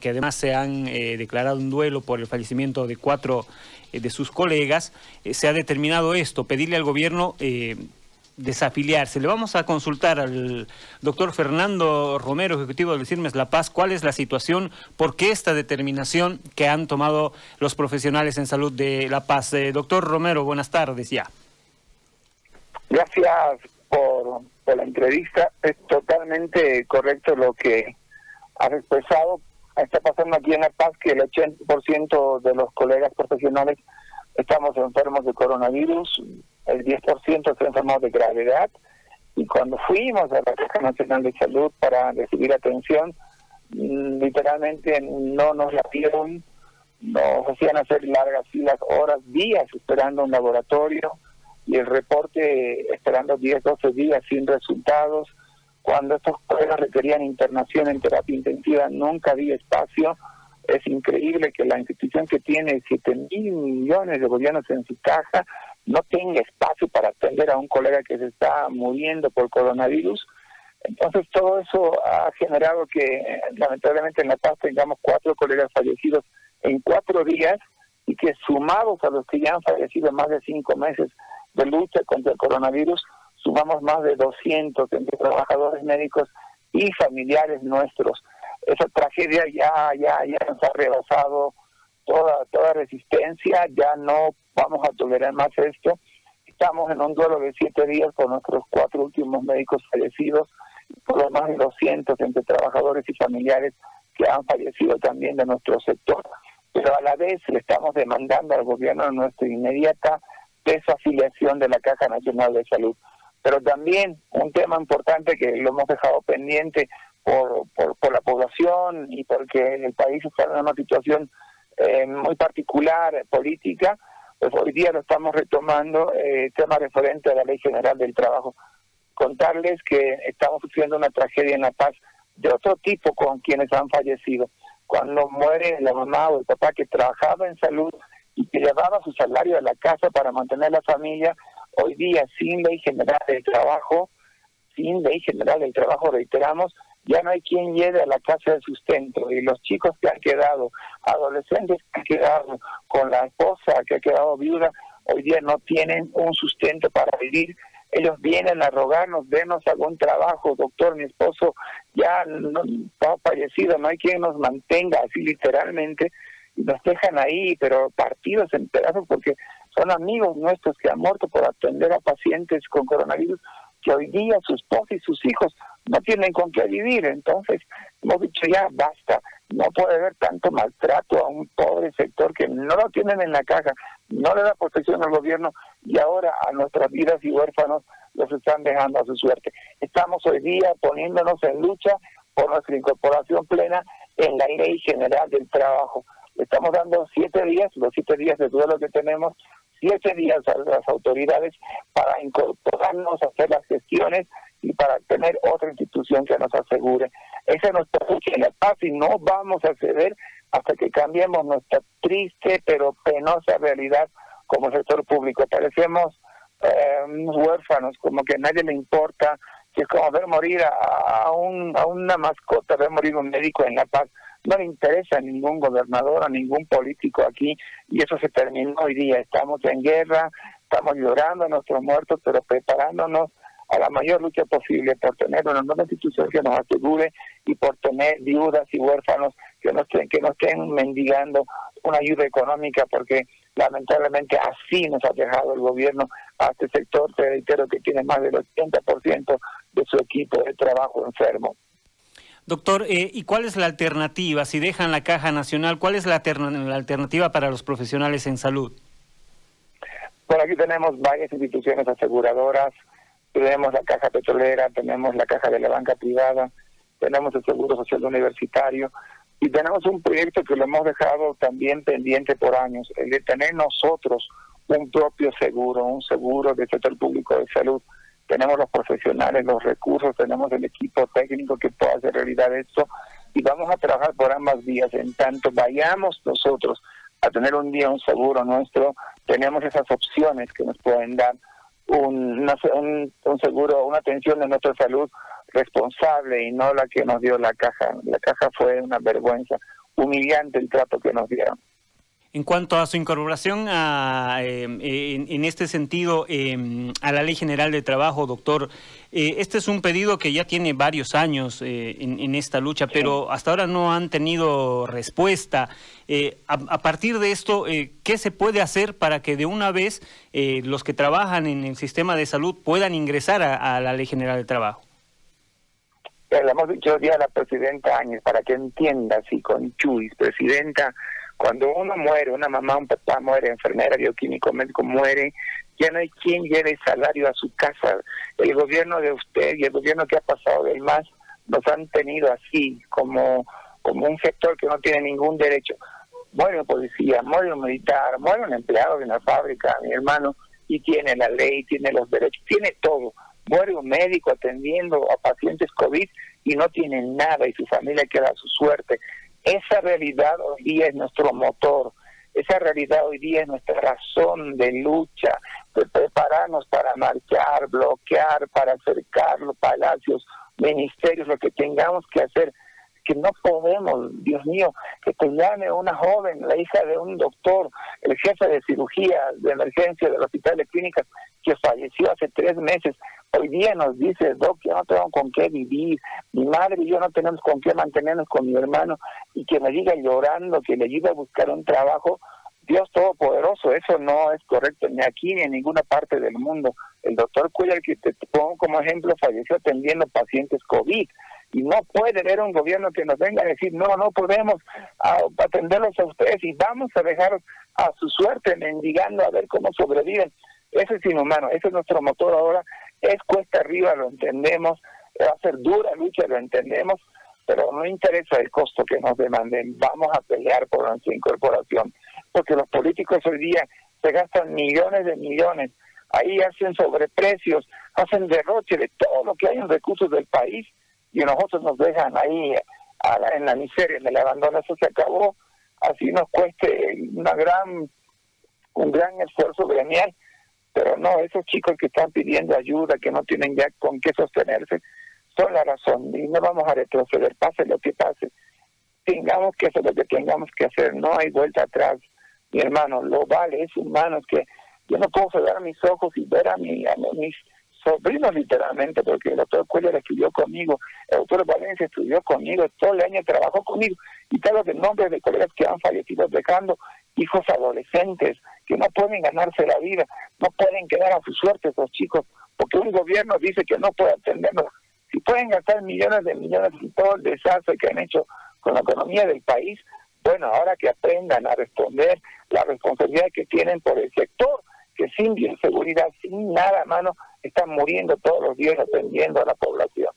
que además se han eh, declarado un duelo por el fallecimiento de cuatro eh, de sus colegas, eh, se ha determinado esto, pedirle al gobierno desafiliarse. Le vamos a consultar al doctor Fernando Romero, ejecutivo del CIRMES La Paz, cuál es la situación, por qué esta determinación que han tomado los profesionales en salud de La Paz. doctor Romero, buenas tardes ya. Gracias por, por la entrevista. Es totalmente correcto lo que has expresado está pasando aquí en La Paz que el 80% de los colegas profesionales estamos enfermos de coronavirus, el 10% está enfermos de gravedad, y cuando fuimos a la Caja Nacional de Salud para recibir atención, mm, literalmente no nos la dieron, nos hacían hacer largas filas, horas, días esperando un laboratorio, y el reporte esperando 10, 12 días sin resultados, cuando estos colegas requerían internación en terapia intensiva, nunca había espacio. Es increíble que la institución que tiene 7 mil millones de bolivianos en su caja no tenga espacio para atender a un colega que se está muriendo por coronavirus. Entonces todo eso ha generado que lamentablemente en La Paz tengamos cuatro colegas fallecidos en cuatro días y que sumados a los que ya han fallecido más de cinco meses de lucha contra el coronavirus, sumamos más de 200 entre trabajadores médicos y familiares nuestros. Esa tragedia ya, ya, ya nos ha rebasado toda, toda resistencia, ya no vamos a tolerar más esto. Estamos en un duelo de siete días con nuestros cuatro últimos médicos fallecidos, por lo más de 200 entre trabajadores y familiares que han fallecido también de nuestro sector. Pero a la vez le estamos demandando al gobierno nuestra inmediata desafiliación de la Caja Nacional de Salud pero también un tema importante que lo hemos dejado pendiente por, por, la población y porque el país está en una situación eh, muy particular política, pues hoy día lo estamos retomando, eh, tema referente a la Ley General del Trabajo. Contarles que estamos sufriendo una tragedia en La Paz de otro tipo con quienes han fallecido. Cuando muere la mamá o el papá que trabajaba en salud y que llevaba su salario a la casa para mantener la familia, Hoy día, sin ley general del trabajo, sin ley general del trabajo, reiteramos, ya no hay quien lleve a la casa de sustento y los chicos que han quedado, adolescentes que han quedado con la esposa que ha quedado viuda, hoy día no tienen un sustento para vivir. Ellos vienen a rogarnos, denos algún trabajo, doctor, mi esposo ya no, ha fallecido, no hay quien nos mantenga así literalmente, nos dejan ahí, pero partidos en pedazos porque son amigos nuestros que han muerto por atender a pacientes con coronavirus que hoy día su esposa y sus hijos no tienen con qué vivir. Entonces, hemos dicho ya, basta, no puede haber tanto maltrato a un pobre sector que no lo tienen en la caja, no le da protección al gobierno y ahora a nuestras vidas y huérfanos los están dejando a su suerte. Estamos hoy día poniéndonos en lucha por nuestra incorporación plena en la ley general del trabajo. Estamos dando siete días, los siete días de duelo que tenemos, siete días a las autoridades para incorporarnos, a hacer las gestiones y para tener otra institución que nos asegure. Esa es nuestra lucha en la paz y no vamos a ceder hasta que cambiemos nuestra triste pero penosa realidad como sector público. Parecemos eh, huérfanos, como que a nadie le importa, que es como ver morir a, un, a una mascota, ver morir un médico en La Paz no le interesa a ningún gobernador, a ningún político aquí, y eso se terminó hoy día. Estamos en guerra, estamos llorando a nuestros muertos, pero preparándonos a la mayor lucha posible por tener una nueva institución que nos asegure y por tener viudas y huérfanos que no estén, que no estén mendigando una ayuda económica, porque lamentablemente así nos ha dejado el gobierno a este sector, te reitero que tiene más del 80% de su equipo de trabajo enfermo. Doctor, eh, ¿y cuál es la alternativa? Si dejan la caja nacional, ¿cuál es la, alternativa para los profesionales en salud? Por aquí tenemos varias instituciones aseguradoras, tenemos la caja petrolera, tenemos la caja de la banca privada, tenemos el Seguro Social Universitario y tenemos un proyecto que lo hemos dejado también pendiente por años, el de tener nosotros un propio seguro, un seguro del sector público de salud tenemos los profesionales, los recursos, tenemos el equipo técnico que pueda hacer realidad esto y vamos a trabajar por ambas vías. En tanto vayamos nosotros a tener un día un seguro nuestro, tenemos esas opciones que nos pueden dar un, un, un seguro, una atención de nuestra salud responsable y no la que nos dio la caja. La caja fue una vergüenza. humillante el trato que nos dieron. En cuanto a su incorporación a, em, en, este sentido em, a la Ley General de Trabajo, doctor, eh, este es un pedido que ya tiene varios años eh, en, esta lucha, pero hasta ahora no han tenido respuesta. Eh, a, partir de esto, ¿qué se puede hacer para que de una vez los que trabajan en el sistema de salud puedan ingresar a, la Ley General de Trabajo? Le hemos dicho ya a la presidenta Áñez para que entienda, así con Chuis, presidenta, cuando uno muere, una mamá, un papá muere, enfermera, bioquímico, médico muere, ya no hay quien lleve salario a su casa. El gobierno de usted y el gobierno que ha pasado del MAS nos han tenido así, como, como un sector que no tiene ningún derecho. Muere un policía, muere un militar, muere un empleado de una fábrica, mi hermano, y tiene la ley, tiene los derechos, tiene todo. Muere un médico atendiendo a pacientes COVID y no tiene nada y su familia queda a su suerte. Esa realidad hoy día es nuestro motor, esa realidad hoy día es nuestra razón de lucha, de prepararnos para marchar, bloquear, para acercar los palacios, ministerios, lo que tengamos que hacer, que no podemos, Dios mío, que te llame una joven, la hija de un doctor, el jefe de cirugía de emergencia del hospital de clínicas, que falleció hace tres meses, Hoy día nos dice, Doc, yo no tengo con qué vivir, mi madre y yo no tenemos con qué mantenernos con mi hermano, y que me diga llorando que le ayude a buscar un trabajo, Dios Todopoderoso, eso no es correcto ni aquí ni en ninguna parte del mundo. El doctor Cuellar, que te pongo como ejemplo, falleció atendiendo pacientes COVID y no puede haber un gobierno que nos venga a decir, no, no podemos atenderlos a ustedes y vamos a dejar a su suerte mendigando a ver cómo sobreviven. Eso es inhumano, ese es nuestro motor ahora es cuesta arriba, lo entendemos, va a ser dura lucha, lo entendemos, pero no interesa el costo que nos demanden, vamos a pelear por nuestra incorporación, porque los políticos hoy día se gastan millones de millones, ahí hacen sobreprecios, hacen derroche de todo lo que hay en recursos del país y nosotros nos dejan ahí en la miseria, en el abandono, eso se acabó, así nos cueste una gran, un gran esfuerzo gremial pero no, esos chicos que están pidiendo ayuda, que no tienen ya con qué sostenerse, son la razón y no vamos a retroceder, pase lo que pase. Tengamos que hacer lo que tengamos que hacer, no hay vuelta atrás. Mi hermano, lo vale, es humano, que yo no puedo cerrar mis ojos y ver a, mi, a mis sobrinos literalmente, porque el doctor Cuellar estudió conmigo, el doctor Valencia estudió conmigo, todo el año trabajó conmigo, y todos los nombres de colegas que han fallecido dejando hijos adolescentes que no pueden ganarse la vida, no pueden quedar a su suerte esos chicos, porque un gobierno dice que no puede atenderlos. Si pueden gastar millones de millones y todo el desastre que han hecho con la economía del país, bueno, ahora que aprendan a responder la responsabilidad que tienen por el sector, que sin bioseguridad, sin nada a mano, están muriendo todos los días atendiendo a la población.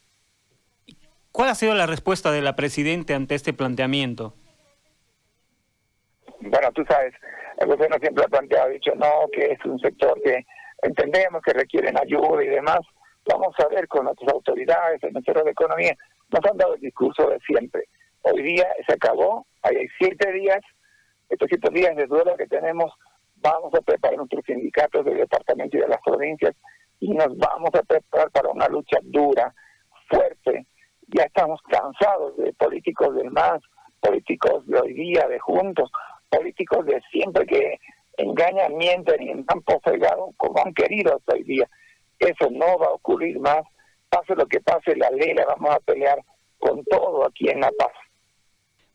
¿Cuál ha sido la respuesta de la Presidenta ante este planteamiento? bueno, tú sabes, el gobierno siempre ha planteado, ha dicho, no, que es un sector que entendemos que requieren ayuda y demás. Vamos a ver con nuestras autoridades, el Ministerio de Economía, nos han dado el discurso de siempre. Hoy día se acabó, hay siete días, estos siete días de duelo que tenemos, vamos a preparar nuestros sindicatos del departamento y de las provincias y nos vamos a preparar para una lucha dura, fuerte. Ya estamos cansados de políticos del MAS, políticos de hoy día, de juntos, políticos de siempre que engañan, mienten y han postergado como han querido hasta hoy día. Eso no va a ocurrir más. Pase lo que pase, la ley la vamos a pelear con todo aquí en La Paz.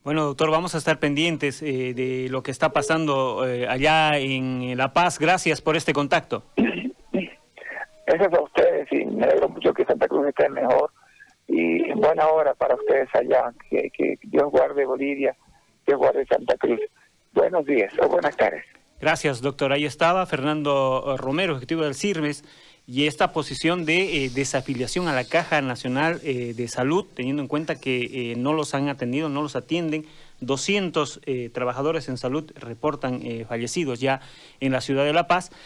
Bueno, doctor, vamos a estar pendientes eh, de lo que está pasando eh, allá en La Paz. Gracias por este contacto. Es a ustedes y me alegro mucho que Santa Cruz esté mejor y en buena hora para ustedes allá. Que, que Dios guarde Bolivia, Dios guarde Santa Cruz. Buenos días o buenas tardes. Gracias, doctor. Ahí estaba Fernando Romero, ejecutivo del CIRMES, y esta posición de eh, desafiliación a la Caja Nacional eh, de Salud, teniendo en cuenta que eh, no los han atendido, no los atienden. 200 trabajadores en salud reportan fallecidos ya en la ciudad de La Paz.